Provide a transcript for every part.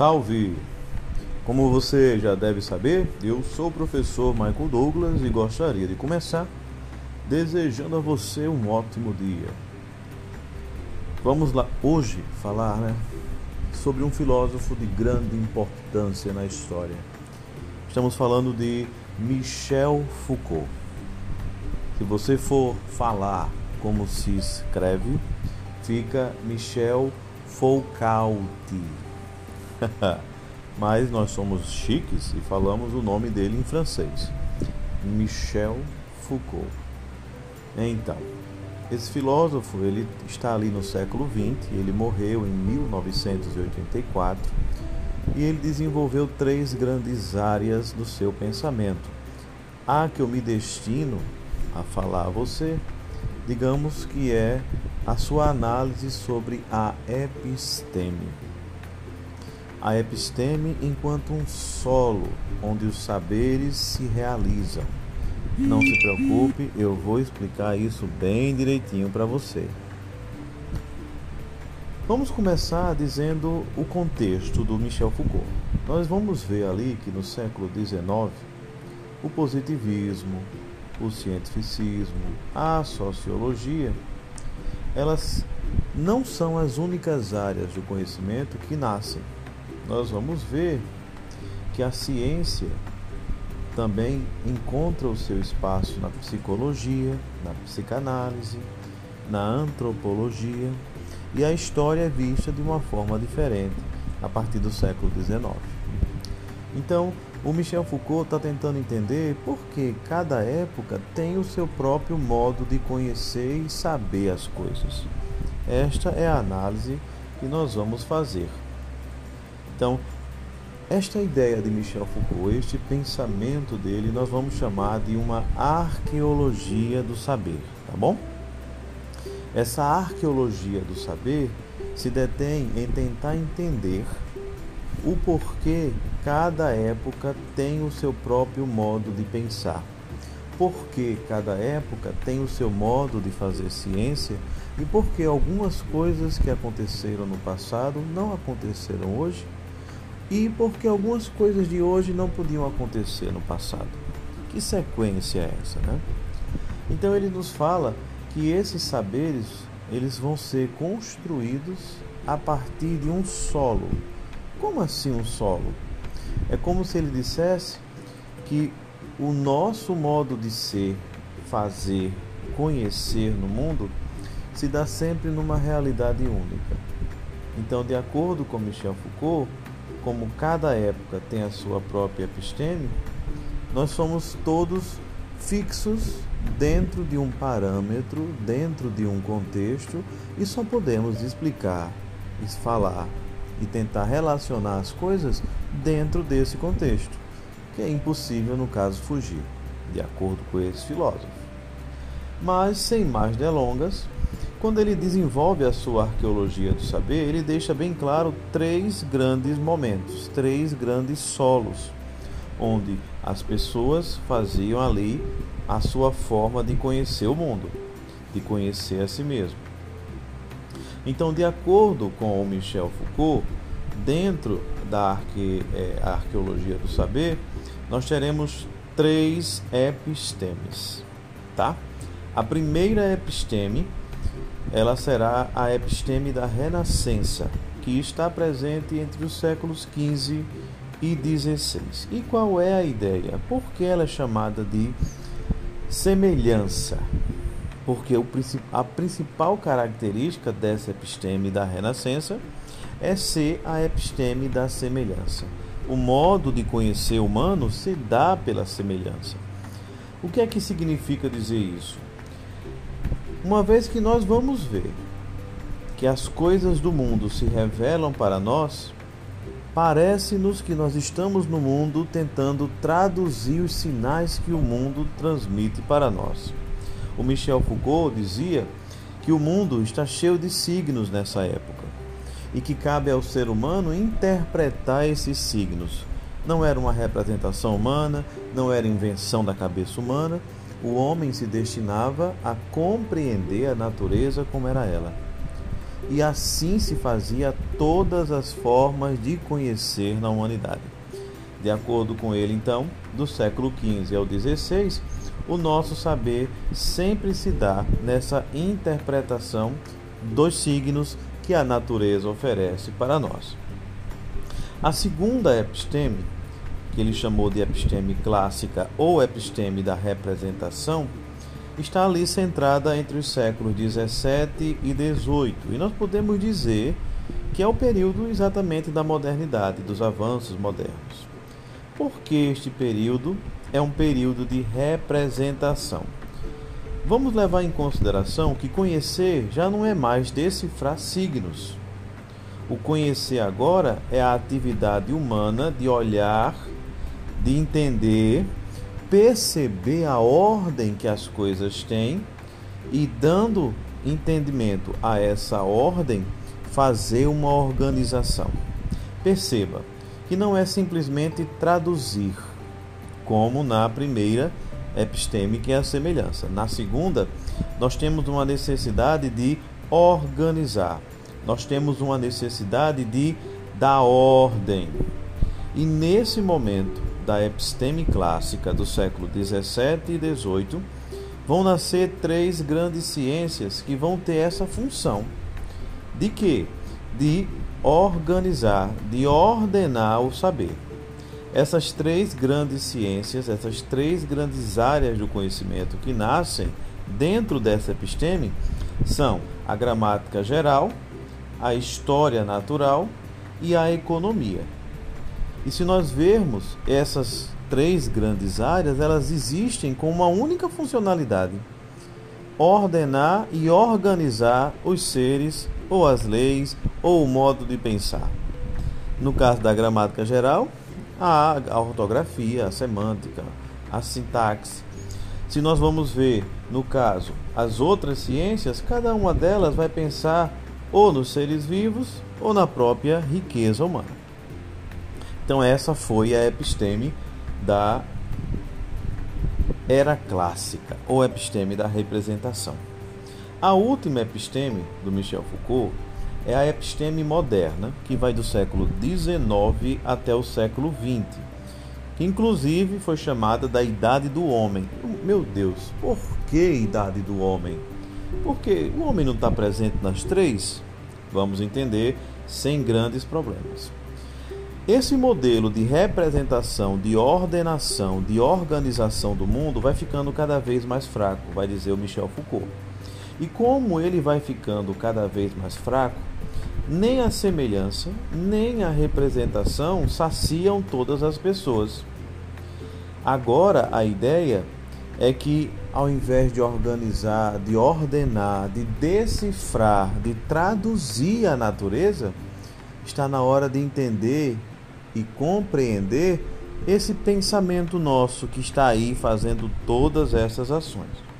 Salve! Como você já deve saber, eu sou o professor Michael Douglas e gostaria de começar desejando a você um ótimo dia. Vamos lá hoje falar né, sobre um filósofo de grande importância na história. Estamos falando de Michel Foucault. Se você for falar como se escreve, fica Michel Foucault. Mas nós somos chiques e falamos o nome dele em francês. Michel Foucault. Então, esse filósofo ele está ali no século XX, ele morreu em 1984 e ele desenvolveu três grandes áreas do seu pensamento. A que eu me destino a falar a você, digamos que é a sua análise sobre a episteme. A episteme enquanto um solo onde os saberes se realizam. Não se preocupe, eu vou explicar isso bem direitinho para você. Vamos começar dizendo o contexto do Michel Foucault. Nós vamos ver ali que no século XIX o positivismo, o cientificismo, a sociologia, elas não são as únicas áreas do conhecimento que nascem. Nós vamos ver que a ciência também encontra o seu espaço na psicologia, na psicanálise, na antropologia e a história é vista de uma forma diferente a partir do século XIX. Então, o Michel Foucault está tentando entender por que cada época tem o seu próprio modo de conhecer e saber as coisas. Esta é a análise que nós vamos fazer. Então, esta ideia de Michel Foucault, este pensamento dele, nós vamos chamar de uma arqueologia do saber, tá bom? Essa arqueologia do saber se detém em tentar entender o porquê cada época tem o seu próprio modo de pensar. Porque cada época tem o seu modo de fazer ciência e porque algumas coisas que aconteceram no passado não aconteceram hoje e porque algumas coisas de hoje não podiam acontecer no passado. Que sequência é essa, né? Então ele nos fala que esses saberes eles vão ser construídos a partir de um solo, como assim um solo? É como se ele dissesse que o nosso modo de ser, fazer, conhecer no mundo se dá sempre numa realidade única. Então, de acordo com Michel Foucault, como cada época tem a sua própria episteme, nós somos todos fixos dentro de um parâmetro, dentro de um contexto e só podemos explicar, falar e tentar relacionar as coisas dentro desse contexto, que é impossível, no caso, fugir, de acordo com esse filósofo. Mas, sem mais delongas, quando ele desenvolve a sua arqueologia do saber, ele deixa bem claro três grandes momentos, três grandes solos, onde as pessoas faziam ali a sua forma de conhecer o mundo, de conhecer a si mesmo. Então, de acordo com o Michel Foucault, dentro da arque, é, arqueologia do saber, nós teremos três epistemes, tá? A primeira episteme, ela será a episteme da Renascença, que está presente entre os séculos 15 e 16. E qual é a ideia? Por que ela é chamada de semelhança? porque a principal característica dessa episteme da Renascença é ser a episteme da semelhança. O modo de conhecer humano se dá pela semelhança. O que é que significa dizer isso? Uma vez que nós vamos ver que as coisas do mundo se revelam para nós, parece-nos que nós estamos no mundo tentando traduzir os sinais que o mundo transmite para nós. O Michel Foucault dizia que o mundo está cheio de signos nessa época e que cabe ao ser humano interpretar esses signos. Não era uma representação humana, não era invenção da cabeça humana, o homem se destinava a compreender a natureza como era ela. e assim se fazia todas as formas de conhecer na humanidade. De acordo com ele, então, do século XV ao XVI, o nosso saber sempre se dá nessa interpretação dos signos que a natureza oferece para nós. A segunda episteme, que ele chamou de episteme clássica ou episteme da representação, está ali centrada entre os séculos 17 e 18, e nós podemos dizer que é o período exatamente da modernidade, dos avanços modernos. Por que este período é um período de representação? Vamos levar em consideração que conhecer já não é mais decifrar signos. O conhecer agora é a atividade humana de olhar, de entender perceber a ordem que as coisas têm e, dando entendimento a essa ordem, fazer uma organização. Perceba que não é simplesmente traduzir, como na primeira episteme, que é a semelhança. Na segunda, nós temos uma necessidade de organizar, nós temos uma necessidade de dar ordem. E nesse momento, da episteme clássica do século 17 e 18, vão nascer três grandes ciências que vão ter essa função. De quê? De organizar, de ordenar o saber. Essas três grandes ciências, essas três grandes áreas do conhecimento que nascem dentro dessa episteme são a gramática geral, a história natural e a economia. E se nós vermos essas três grandes áreas, elas existem com uma única funcionalidade: ordenar e organizar os seres, ou as leis, ou o modo de pensar. No caso da gramática geral, a, ortografia, a semântica, a sintaxe. Se nós vamos ver, no caso, as outras ciências, cada uma delas vai pensar ou nos seres vivos ou na própria riqueza humana. Então essa foi a episteme da era clássica, ou episteme da representação. A última episteme do Michel Foucault é a episteme moderna, que vai do século XIX até o século XX, que inclusive foi chamada da Idade do Homem. Meu Deus, por que Idade do Homem? Porque o homem não está presente nas três? Vamos entender sem grandes problemas. Esse modelo de representação, de ordenação, de organização do mundo vai ficando cada vez mais fraco, vai dizer o Michel Foucault. E como ele vai ficando cada vez mais fraco, nem a semelhança, nem a representação saciam todas as pessoas. Agora a ideia é que ao invés de organizar, de ordenar, de decifrar, de traduzir a natureza, está na hora de entender e compreender esse pensamento nosso que está aí fazendo todas essas ações.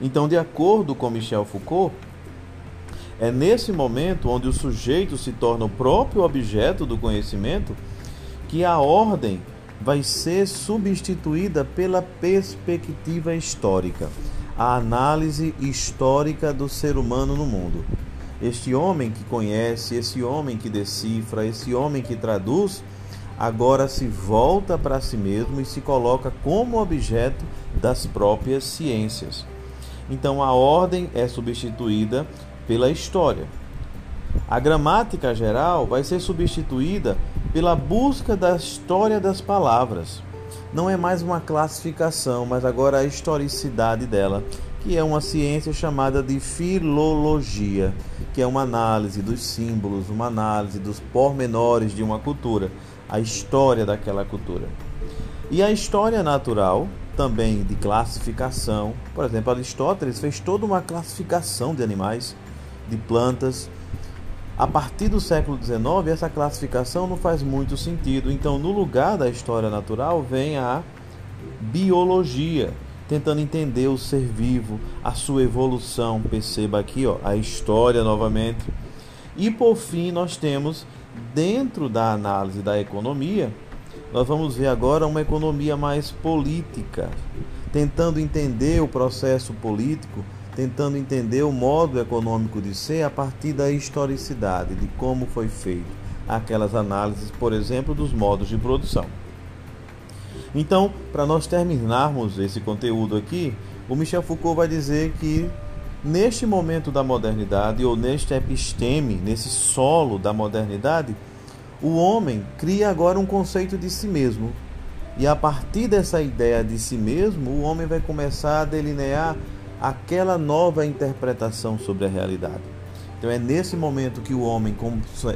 Então, de acordo com Michel Foucault, é nesse momento onde o sujeito se torna o próprio objeto do conhecimento que a ordem vai ser substituída pela perspectiva histórica, a análise histórica do ser humano no mundo. Este homem que conhece, esse homem que decifra, esse homem que traduz, agora se volta para si mesmo e se coloca como objeto das próprias ciências. Então a ordem é substituída pela história. A gramática geral vai ser substituída pela busca da história das palavras. Não é mais uma classificação, mas agora a historicidade dela que é uma ciência chamada de filologia, que é uma análise dos símbolos, uma análise dos pormenores de uma cultura, a história daquela cultura. E a história natural, também de classificação, por exemplo, Aristóteles fez toda uma classificação de animais, de plantas. A partir do século XIX, essa classificação não faz muito sentido. Então, no lugar da história natural, vem a biologia, tentando entender o ser vivo, a sua evolução. Perceba aqui ó, a história novamente. E por fim, nós temos, dentro da análise da economia, nós vamos ver agora uma economia mais política, tentando entender o processo político tentando entender o modo econômico de ser a partir da historicidade, de como foi feito aquelas análises, por exemplo, dos modos de produção. Então, para nós terminarmos esse conteúdo aqui, o Michel Foucault vai dizer que neste momento da modernidade ou neste episteme, nesse solo da modernidade, o homem cria agora um conceito de si mesmo. E a partir dessa ideia de si mesmo, o homem vai começar a delinear aquela nova interpretação sobre a realidade. Então é nesse momento que o homem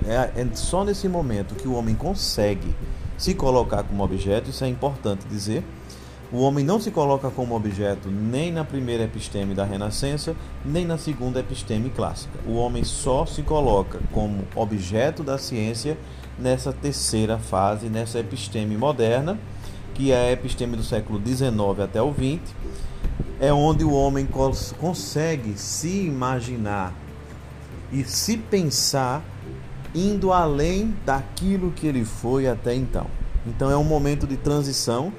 é, é só nesse momento que o homem consegue se colocar como objeto, isso é importante dizer. O homem não se coloca como objeto nem na primeira episteme da Renascença, nem na segunda episteme clássica. O homem só se coloca como objeto da ciência nessa terceira fase, nessa episteme moderna, que é a episteme do século XIX até o XX, é onde o homem cons consegue se imaginar e se pensar indo além daquilo que ele foi até então. Então é um momento de transição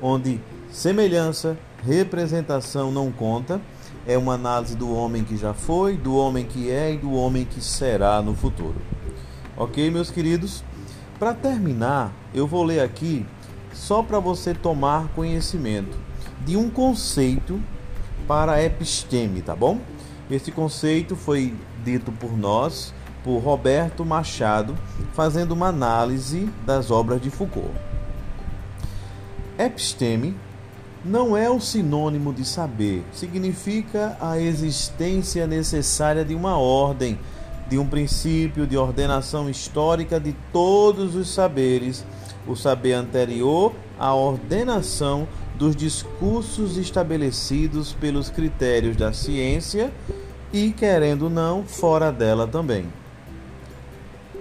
onde semelhança, representação não conta, é uma análise do homem que já foi, do homem que é e do homem que será no futuro. Ok, meus queridos? Para terminar, eu vou ler aqui só para você tomar conhecimento de um conceito para a episteme, tá bom? Esse conceito foi dito por nós, por Roberto Machado, fazendo uma análise das obras de Foucault. Episteme não é o sinônimo de saber, significa a existência necessária de uma ordem, de um princípio de ordenação histórica de todos os saberes, o saber anterior à ordenação dos discursos estabelecidos pelos critérios da ciência e, querendo não, fora dela também.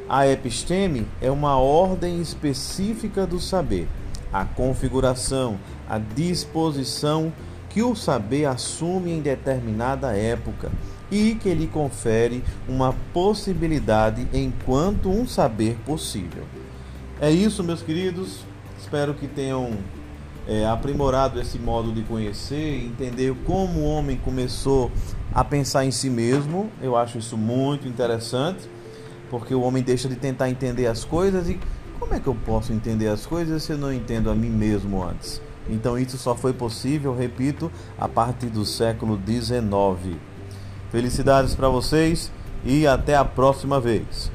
A episteme é uma ordem específica do saber, a configuração, a disposição que o saber assume em determinada época e que lhe confere uma possibilidade enquanto um saber possível. É isso, meus queridos. Espero que tenham é, aprimorado esse modo de conhecer, entender como o homem começou a pensar em si mesmo. Eu acho isso muito interessante, porque o homem deixa de tentar entender as coisas e como é que eu posso entender as coisas se eu não entendo a mim mesmo antes? Então isso só foi possível, repito, a partir do século XIX. Felicidades para vocês e até a próxima vez.